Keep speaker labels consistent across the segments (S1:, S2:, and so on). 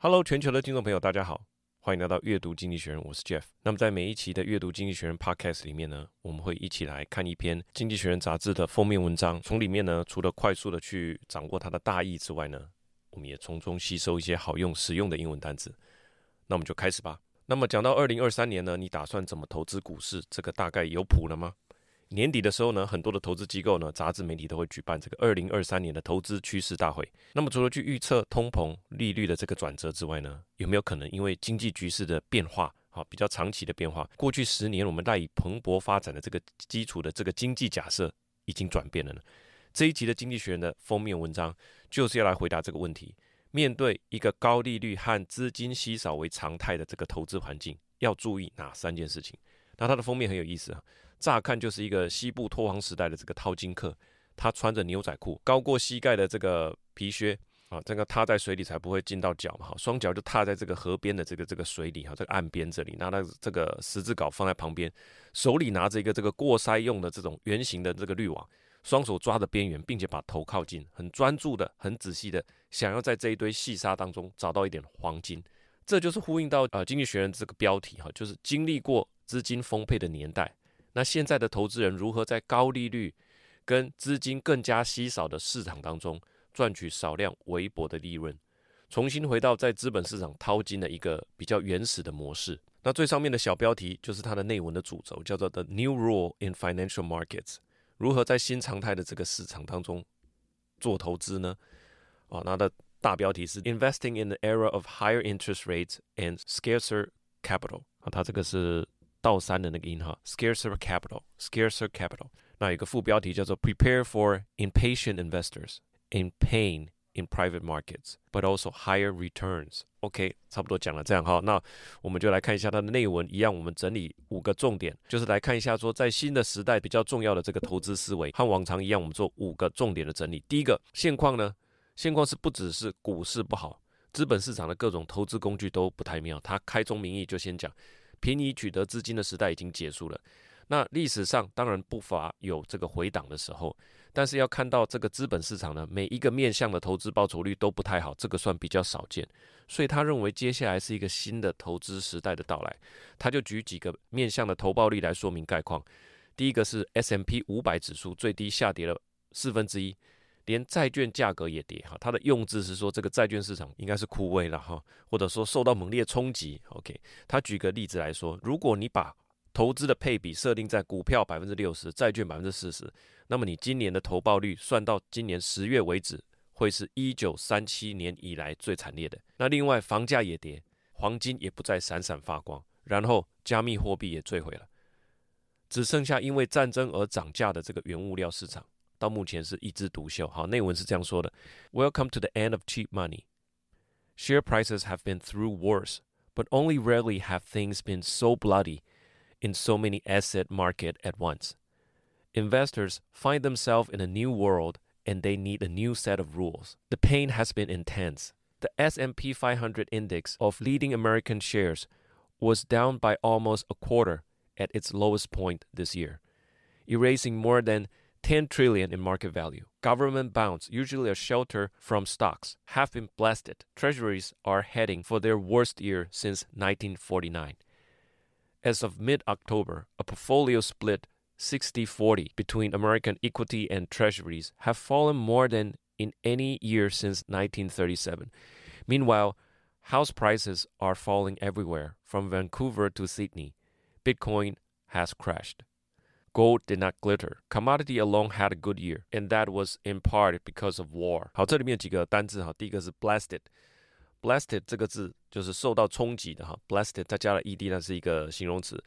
S1: Hello，全球的听众朋友，大家好，欢迎来到阅读经济学人，我是 Jeff。那么在每一期的阅读经济学人 Podcast 里面呢，我们会一起来看一篇经济学人杂志的封面文章，从里面呢，除了快速的去掌握它的大意之外呢，我们也从中吸收一些好用、实用的英文单词。那我们就开始吧。那么讲到二零二三年呢，你打算怎么投资股市？这个大概有谱了吗？年底的时候呢，很多的投资机构呢、杂志媒体都会举办这个二零二三年的投资趋势大会。那么除了去预测通膨、利率的这个转折之外呢，有没有可能因为经济局势的变化，好比较长期的变化，过去十年我们赖以蓬勃发展的这个基础的这个经济假设已经转变了呢？这一集的《经济学人》的封面文章就是要来回答这个问题。面对一个高利率和资金稀少为常态的这个投资环境，要注意哪三件事情？那它的封面很有意思啊。乍看就是一个西部拓荒时代的这个淘金客，他穿着牛仔裤，高过膝盖的这个皮靴啊，这个踏在水里才不会浸到脚嘛，哈，双脚就踏在这个河边的这个这个水里哈，这个岸边这里，拿了这个十字镐放在旁边，手里拿着一个这个过筛用的这种圆形的这个滤网，双手抓着边缘，并且把头靠近，很专注的、很仔细的，想要在这一堆细沙当中找到一点黄金，这就是呼应到呃《经济学人》这个标题哈，就是经历过资金丰沛的年代。那现在的投资人如何在高利率跟资金更加稀少的市场当中赚取少量微薄的利润，重新回到在资本市场淘金的一个比较原始的模式？那最上面的小标题就是它的内文的主轴，叫做 “The New Rule in Financial Markets”，如何在新常态的这个市场当中做投资呢？啊，那的大标题是 “Investing in the Era of Higher Interest Rates and Scarcer Capital”，啊，它这个是。倒三的那个音哈，scarcer capital，scarcer capital。那有个副标题叫做 Prepare for impatient investors in pain in private markets, but also higher returns。OK，差不多讲了这样哈，那我们就来看一下它的内文。一样，我们整理五个重点，就是来看一下说，在新的时代比较重要的这个投资思维，和往常一样，我们做五个重点的整理。第一个现况呢，现况是不只是股市不好，资本市场的各种投资工具都不太妙。他开宗明义就先讲。便宜取得资金的时代已经结束了。那历史上当然不乏有这个回档的时候，但是要看到这个资本市场呢，每一个面向的投资报酬率都不太好，这个算比较少见。所以他认为接下来是一个新的投资时代的到来。他就举几个面向的投报率来说明概况。第一个是 S M P 五百指数最低下跌了四分之一。连债券价格也跌哈，它的用字是说这个债券市场应该是枯萎了哈，或者说受到猛烈冲击。OK，他举个例子来说，如果你把投资的配比设定在股票百分之六十，债券百分之四十，那么你今年的投报率算到今年十月为止，会是一九三七年以来最惨烈的。那另外房价也跌，黄金也不再闪闪发光，然后加密货币也坠毁了，只剩下因为战争而涨价的这个原物料市场。到目前是一枝独秀。好，内文是这样说的：Welcome to the end of cheap money. Share prices have been through worse, but only rarely have things been so bloody in so many asset market at once. Investors find themselves in a new world, and they need a new set of rules. The pain has been intense. The S&P 500 index of leading American shares was down by almost a quarter at its lowest point this year, erasing more than 10 trillion in market value. Government bonds, usually a shelter from stocks, have been blasted. Treasuries are heading for their worst year since 1949. As of mid October, a portfolio split 60 40 between American equity and treasuries have fallen more than in any year since 1937. Meanwhile, house prices are falling everywhere from Vancouver to Sydney. Bitcoin has crashed. Gold did not glitter. Commodity alone had a good year, and that was in part because of war. 好，这里面有几个单字哈，第一个是 blasted。blasted 这个字就是受到冲击的哈，blasted 再加了 ed，那是一个形容词。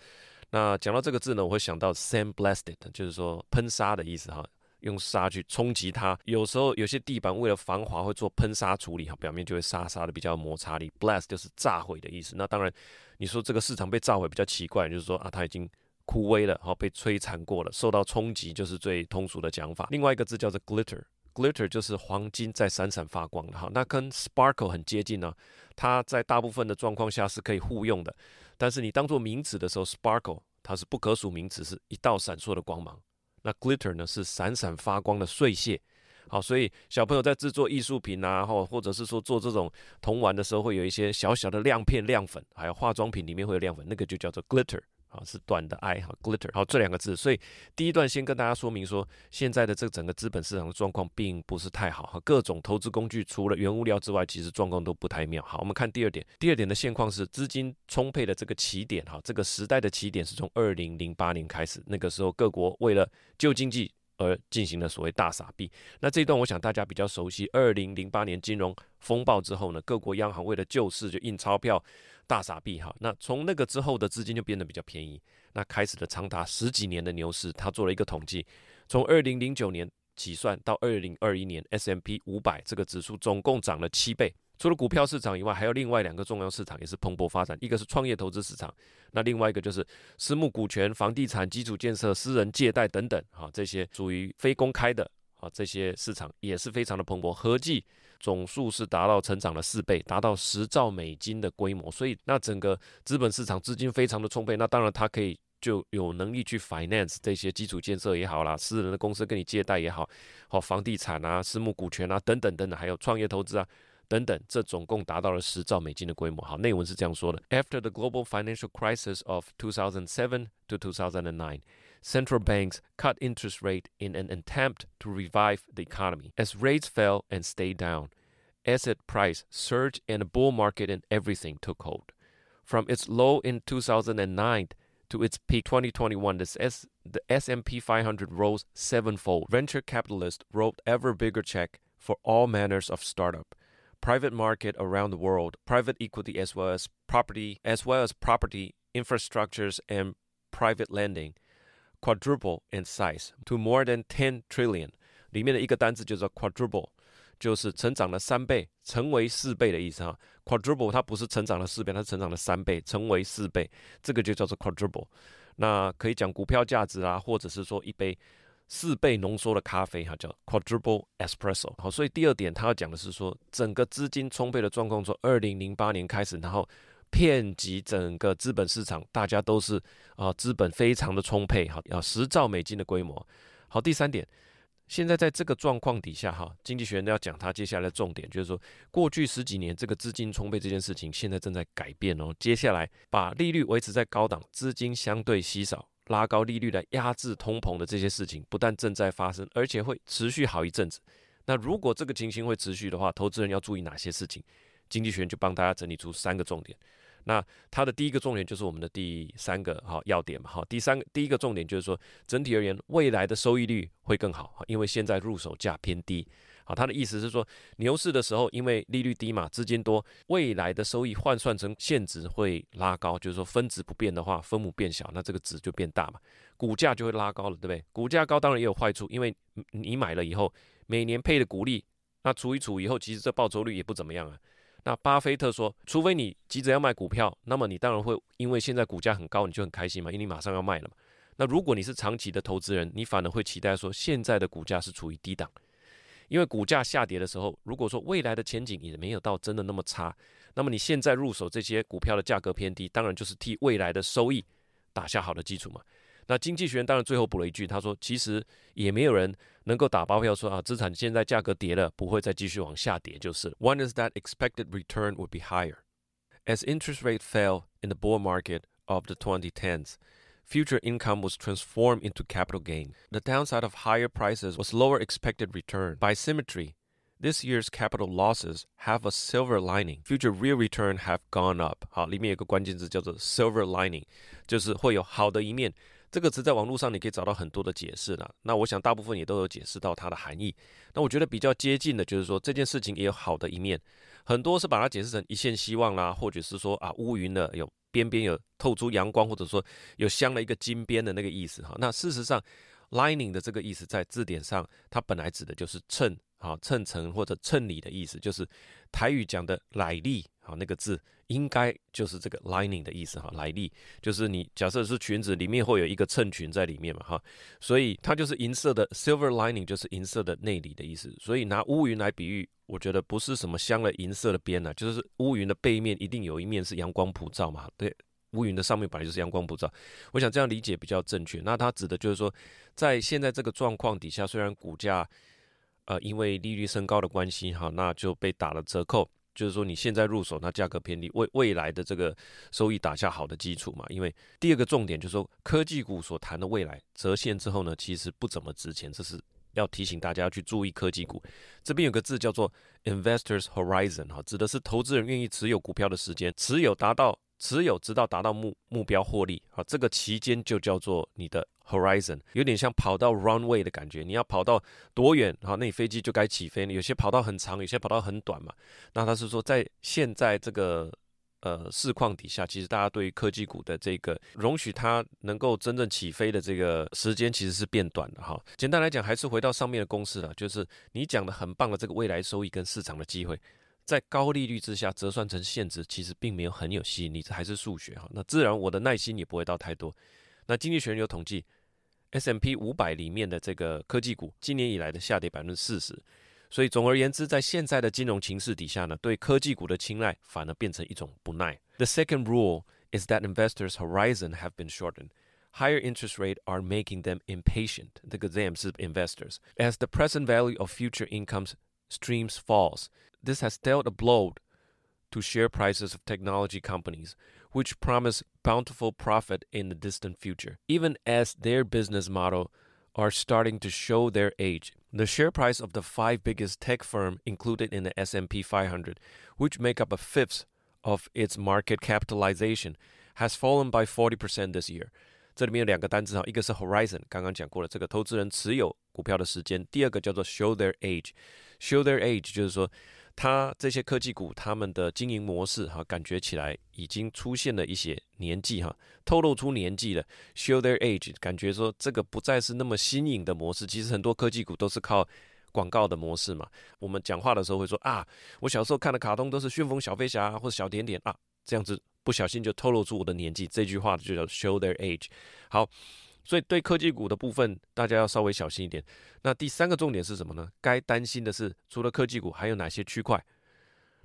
S1: 那讲到这个字呢，我会想到 sandblasted，就是说喷砂的意思哈，用砂去冲击它。有时候有些地板为了防滑会做喷砂处理哈，表面就会沙沙的，比较摩擦力。blast 就是炸毁的意思。那当然，你说这个市场被炸毁比较奇怪，就是说啊，它已经。枯萎了，好被摧残过了，受到冲击就是最通俗的讲法。另外一个字叫做 glitter，glitter 就是黄金在闪闪发光的哈，那跟 sparkle 很接近呢、它在大部分的状况下是可以互用的，但是你当做名词的时候，sparkle 它是不可数名词，是一道闪烁的光芒。那 glitter 呢是闪闪发光的碎屑。好，所以小朋友在制作艺术品啊，或或者是说做这种童玩的时候，会有一些小小的亮片、亮粉，还有化妆品里面会有亮粉，那个就叫做 glitter。啊，是短的 i 哈，glitter。好，这两个字，所以第一段先跟大家说明说，现在的这整个资本市场的状况并不是太好哈，各种投资工具除了原物料之外，其实状况都不太妙。好，我们看第二点，第二点的现况是资金充沛的这个起点哈，这个时代的起点是从二零零八年开始，那个时候各国为了救经济而进行了所谓大撒币。那这一段我想大家比较熟悉，二零零八年金融风暴之后呢，各国央行为了救市就印钞票。大撒币哈，那从那个之后的资金就变得比较便宜，那开始了长达十几年的牛市。他做了一个统计，从二零零九年起算到二零二一年 S M P 五百这个指数总共涨了七倍。除了股票市场以外，还有另外两个重要市场也是蓬勃发展，一个是创业投资市场，那另外一个就是私募股权、房地产、基础建设、私人借贷等等哈，这些属于非公开的啊，这些市场也是非常的蓬勃，合计。总数是达到成长了四倍，达到十兆美金的规模，所以那整个资本市场资金非常的充沛，那当然它可以就有能力去 finance 这些基础建设也好啦，私人的公司跟你借贷也好，好房地产啊、私募股权啊等等等等，还有创业投资啊等等，这总共达到了十兆美金的规模。好，内文是这样说的：After the global financial crisis of 2007 to 2009. Central banks cut interest rate in an attempt to revive the economy. As rates fell and stayed down, asset price surged and a bull market and everything took hold. From its low in 2009 to its peak 2021, the, S, the S&P 500 rose sevenfold. Venture capitalists wrote ever bigger check for all manners of startup. Private market around the world, private equity as well as property, as well as property infrastructures and private lending quadruple in size to more than ten trillion，里面的一个单字就叫 quadruple，就是成长了三倍，成为四倍的意思哈。quadruple 它不是成长了四倍，它是成长了三倍，成为四倍，这个就叫做 quadruple。那可以讲股票价值啊，或者是说一杯 四倍浓缩的咖啡哈，叫 quadruple espresso。好，所以第二点他要讲的是说，整个资金充沛的状况从二零零八年开始，然后。遍及整个资本市场，大家都是啊，资本非常的充沛，哈，要十兆美金的规模。好，第三点，现在在这个状况底下，哈，经济学人要讲他接下来的重点，就是说，过去十几年这个资金充沛这件事情，现在正在改变哦。接下来把利率维持在高档，资金相对稀少，拉高利率来压制通膨的这些事情，不但正在发生，而且会持续好一阵子。那如果这个情形会持续的话，投资人要注意哪些事情？经济学人就帮大家整理出三个重点。那它的第一个重点就是我们的第三个哈要点嘛哈，第三个第一个重点就是说，整体而言未来的收益率会更好，因为现在入手价偏低。好，他的意思是说，牛市的时候因为利率低嘛，资金多，未来的收益换算成现值会拉高，就是说分子不变的话，分母变小，那这个值就变大嘛，股价就会拉高了，对不对？股价高当然也有坏处，因为你买了以后每年配的股利，那除一除以后，其实这报酬率也不怎么样啊。那巴菲特说，除非你急着要卖股票，那么你当然会因为现在股价很高，你就很开心嘛，因为你马上要卖了嘛。那如果你是长期的投资人，你反而会期待说，现在的股价是处于低档，因为股价下跌的时候，如果说未来的前景也没有到真的那么差，那么你现在入手这些股票的价格偏低，当然就是替未来的收益打下好的基础嘛。那经济学人当然最后补了一句，他说，其实也没有人。能够打包票说啊，资产现在价格跌了，不会再继续往下跌，就是。One is that expected return would be higher. As interest rate fell in the bull market of the 2010s, future income was transformed into capital gain. The downside of higher prices was lower expected return. By symmetry, this year's capital losses have a silver lining. Future real return have gone up. 好，里面有个关键字叫做 silver lining，就是会有好的一面。这个词在网络上你可以找到很多的解释了，那我想大部分也都有解释到它的含义。那我觉得比较接近的就是说，这件事情也有好的一面，很多是把它解释成一线希望啦，或者是说啊乌云的有 边边有透出阳光，或者说有镶了一个金边的那个意思哈。那事实上，lining 的这个意思在字典上，它本来指的就是衬啊衬层或者衬里的意思，就是台语讲的来历。好，那个字应该就是这个 lining 的意思哈，来历就是你假设是裙子里面会有一个衬裙在里面嘛哈，所以它就是银色的 silver lining 就是银色的内里的意思，所以拿乌云来比喻，我觉得不是什么镶了银色的边呢，就是乌云的背面一定有一面是阳光普照嘛，对，乌云的上面本来就是阳光普照，我想这样理解比较正确。那它指的就是说，在现在这个状况底下，虽然股价。呃，因为利率升高的关系，哈，那就被打了折扣。就是说，你现在入手，那价格偏低，为未来的这个收益打下好的基础嘛。因为第二个重点就是说，科技股所谈的未来折现之后呢，其实不怎么值钱，这是要提醒大家要去注意科技股。这边有个字叫做 investors horizon，哈，指的是投资人愿意持有股票的时间，持有达到。持有直到达到目目标获利，好，这个期间就叫做你的 horizon，有点像跑到 runway 的感觉。你要跑到多远，好，那你飞机就该起飞。有些跑道很长，有些跑道很短嘛。那他是说，在现在这个呃市况底下，其实大家对于科技股的这个容许它能够真正起飞的这个时间，其实是变短的哈。简单来讲，还是回到上面的公式了，就是你讲的很棒的这个未来收益跟市场的机会。在高利率之下折算成现值，其实并没有很有吸引力，这还是数学哈。那自然我的耐心也不会到太多。那经济学人有统计 ，S&P 五百里面的这个科技股今年以来的下跌百分之四十。所以总而言之，在现在的金融情势底下呢，对科技股的青睐反而变成一种不耐。The second rule is that investors' horizon have been shortened. Higher interest rates are making them impatient. 这个 them 是 investors. As the present value of future incomes streams falls. This has dealt a blow to share prices of technology companies, which promise bountiful profit in the distant future, even as their business model are starting to show their age. The share price of the five biggest tech firms included in the S&P 500, which make up a fifth of its market capitalization, has fallen by 40% this year. 这里面有两个单词哈，一个是 horizon，刚刚讲过了，这个投资人持有股票的时间；第二个叫做 show their age，show their age 就是说。 它这些科技股，他们的经营模式哈，感觉起来已经出现了一些年纪哈，透露出年纪了，show their age，感觉说这个不再是那么新颖的模式。其实很多科技股都是靠广告的模式嘛。我们讲话的时候会说啊，我小时候看的卡通都是旋风小飞侠或者小点点啊，这样子不小心就透露出我的年纪。这句话就叫 show their age。好。所以对科技股的部分，大家要稍微小心一点。那第三个重点是什么呢？该担心的是，除了科技股，还有哪些区块？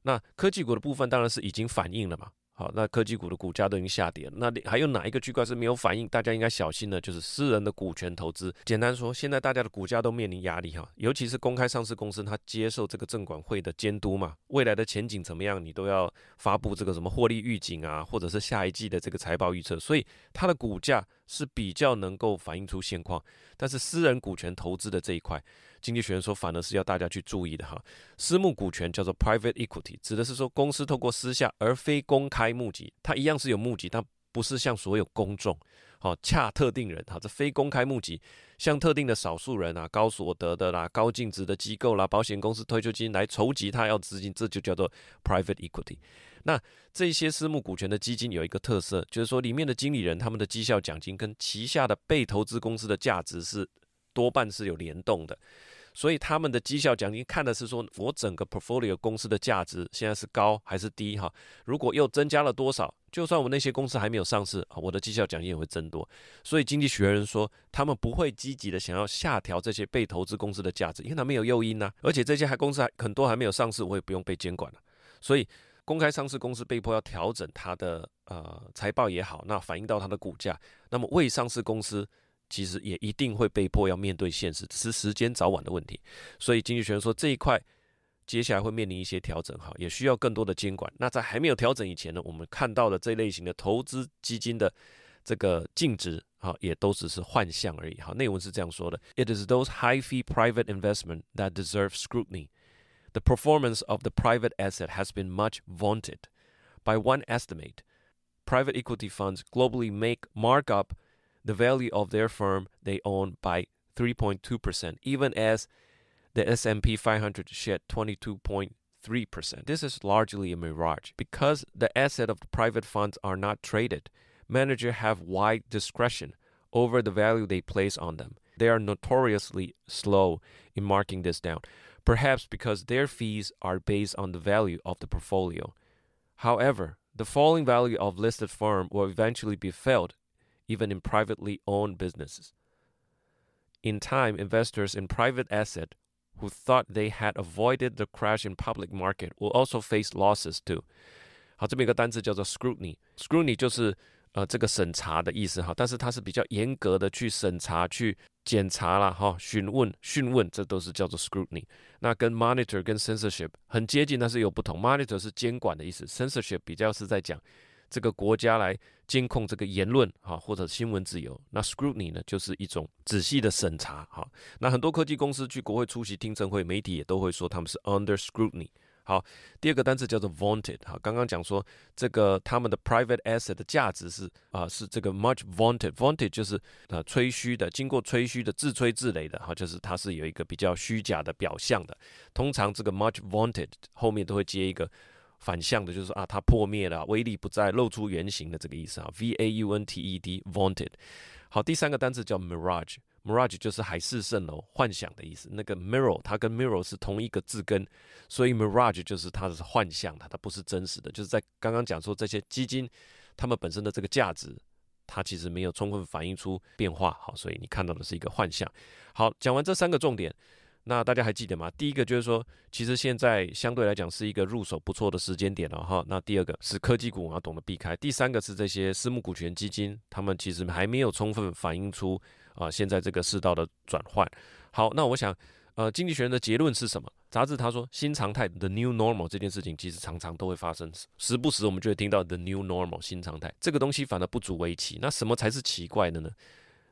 S1: 那科技股的部分当然是已经反映了嘛。好，那科技股的股价都已经下跌了，那还有哪一个区块是没有反应？大家应该小心的，就是私人的股权投资。简单说，现在大家的股价都面临压力哈，尤其是公开上市公司，它接受这个证管会的监督嘛，未来的前景怎么样，你都要发布这个什么获利预警啊，或者是下一季的这个财报预测，所以它的股价是比较能够反映出现况。但是私人股权投资的这一块。经济学人说，反而是要大家去注意的哈。私募股权叫做 private equity，指的是说公司透过私下而非公开募集，它一样是有募集，但不是向所有公众，好恰特定人哈。这非公开募集，向特定的少数人啊，高所得的啦、高净值的机构啦、保险公司、退休金来筹集他要资金，这就叫做 private equity。那这些私募股权的基金有一个特色，就是说里面的经理人他们的绩效奖金跟旗下的被投资公司的价值是多半是有联动的。所以他们的绩效奖金看的是说，我整个 portfolio 公司的价值现在是高还是低哈？如果又增加了多少，就算我那些公司还没有上市，我的绩效奖金也会增多。所以经济学人说，他们不会积极的想要下调这些被投资公司的价值，因为他没有诱因呐。而且这些还公司还很多还没有上市，我也不用被监管了。所以公开上市公司被迫要调整它的呃财报也好，那反映到它的股价。那么未上市公司。其实也一定会被迫要面对现实，只是时间早晚的问题。所以经济学人说这一块接下来会面临一些调整，哈，也需要更多的监管。那在还没有调整以前呢，我们看到的这类型的投资基金的这个净值，哈，也都只是幻象而已。哈，内文是这样说的：It is those high-fee private investment that deserve scrutiny. The performance of the private asset has been much vaunted. By one estimate, private equity funds globally make markup. The value of their firm they own by 3.2%, even as the S&P 500 shed 22.3%. This is largely a mirage because the assets of the private funds are not traded. Managers have wide discretion over the value they place on them. They are notoriously slow in marking this down, perhaps because their fees are based on the value of the portfolio. However, the falling value of listed firm will eventually be felt even in privately owned businesses. In time, investors in private asset who thought they had avoided the crash in public market will also face losses too. 好，这边有个单词叫做 scrutiny，scrutiny 就是 呃这个审查的意思哈，但是它是比较严格的去审查、去检查啦哈，询问、询问，这都是叫做 scrutiny。那跟 monitor 跟 censorship 很接近，但是有不同。monitor 是监管的意思，censorship 比较是在讲这个国家来监控这个言论哈或者新闻自由。那 scrutiny 呢，就是一种仔细的审查哈。那很多科技公司去国会出席听证会，媒体也都会说他们是 under scrutiny。好，第二个单词叫做 vaunted。好，刚刚讲说这个他们的 private asset 的价值是啊、是这个 much vaunted。vaunted 就是啊、吹嘘的，经过吹嘘的，自吹自擂的。哈，就是它是有一个比较虚假的表象的。通常这个 much vaunted 后面都会接一个反向的，就是啊，它破灭了，威力不再，露出原形的这个意思啊。v a u n t e d vaunted。好，第三个单词叫 mirage。Mirage 就是海市蜃楼、幻想的意思。那个 mirror 它跟 mirror 是同一个字根，所以 mirage 就是它是幻象的，它不是真实的。就是在刚刚讲说这些基金，它们本身的这个价值，它其实没有充分反映出变化。好，所以你看到的是一个幻象。好，讲完这三个重点，那大家还记得吗？第一个就是说，其实现在相对来讲是一个入手不错的时间点了哈。那第二个是科技股，要懂得避开。第三个是这些私募股权基金，他们其实还没有充分反映出。啊，现在这个世道的转换，好，那我想，呃，经济学人的结论是什么？杂志他说，新常态 the new normal 这件事情其实常常都会发生，时不时我们就会听到 the new normal 新常态这个东西，反而不足为奇。那什么才是奇怪的呢？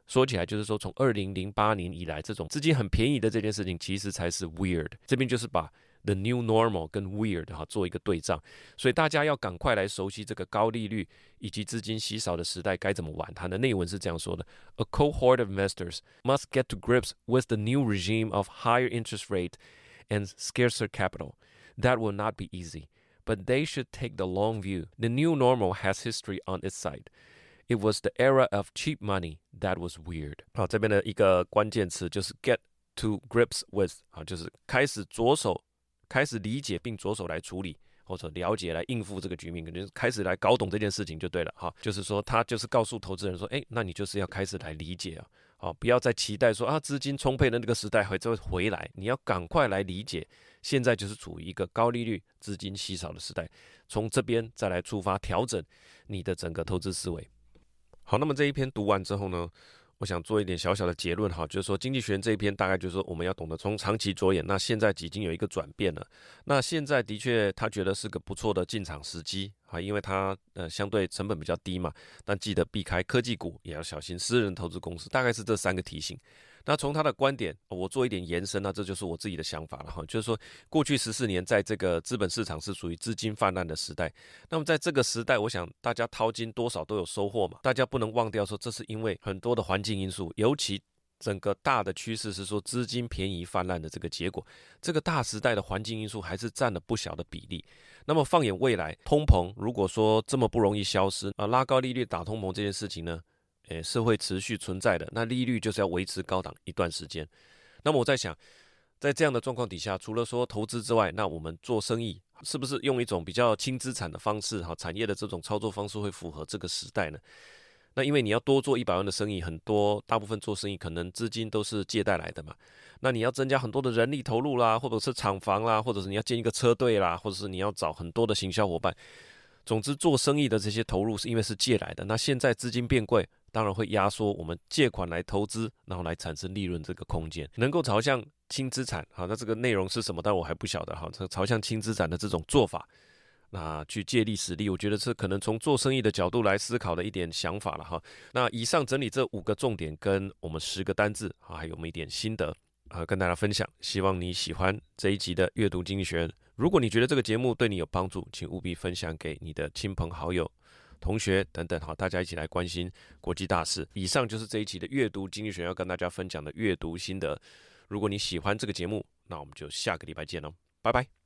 S1: 说起来就是说，从二零零八年以来，这种资金很便宜的这件事情，其实才是 weird。这边就是把。The new normal 跟 weird 哈做一个对仗，所以大家要赶快来熟悉这个高利率以及资金稀少的时代该怎么玩。它的内文是这样说的：A cohort of investors must get to grips with the new regime of higher interest rate and scarcer capital. That will not be easy, but they should take the long view. The new normal has history on its side. It was the era of cheap money that was weird。好，这边的一个关键词就是 get to grips with 啊，就是开始着手。 开始理解并着手来处理或者了解来应付这个局面，可能开始来搞懂这件事情就对了哈。就是说，他就是告诉投资人说，哎，那你就是要开始来理解啊，好，不要再期待说啊，资金充沛的那个时代会再回来，你要赶快来理解，现在就是处于一个高利率、资金稀少的时代，从这边再来出发调整你的整个投资思维。好，那么这一篇读完之后呢，我想做一点小小的结论哈，就是说经济学人这一篇大概就是说我们要懂得从长期着眼。那现在已经有一个转变了，那现在的确他觉得是个不错的进场时机啊，因为它呃相对成本比较低嘛，但记得避开科技股，也要小心私人投资公司，大概是这三个提醒。那从他的观点，我做一点延伸，那这就是我自己的想法了哈。就是说，过去十四年在这个资本市场是属于资金泛滥的时代。那么在这个时代，我想大家淘金多少都有收获嘛。大家不能忘掉说，这是因为很多的环境因素，尤其整个大的趋势是说资金便宜泛滥的这个结果。这个大时代的环境因素还是占了不小的比例。那么放眼未来，通膨如果说这么不容易消失啊，拉高利率打通膨这件事情呢？诶，是会持续存在的。那利率就是要维持高档一段时间。那么我在想，在这样的状况底下，除了说投资之外，那我们做生意是不是用一种比较轻资产的方式？哈，产业的这种操作方式会符合这个时代呢？那因为你要多做一百万的生意，很多大部分做生意可能资金都是借贷来的嘛。那你要增加很多的人力投入啦，或者是厂房啦，或者是你要建一个车队啦，或者是你要找很多的行销伙伴。总之，做生意的这些投入是因为是借来的。那现在资金变贵。当然会压缩我们借款来投资，然后来产生利润这个空间，能够朝向轻资产，好，那这个内容是什么？但我还不晓得哈。这朝向轻资产的这种做法，那去借力使力，我觉得是可能从做生意的角度来思考的一点想法了哈。那以上整理这五个重点跟我们十个单字啊，还有我们一点心得啊，跟大家分享。希望你喜欢这一集的阅读经济学。如果你觉得这个节目对你有帮助，请务必分享给你的亲朋好友。同学等等，好，大家一起来关心国际大事。以上就是这一期的阅读经济学要跟大家分享的阅读心得。如果你喜欢这个节目，那我们就下个礼拜见喽，拜拜。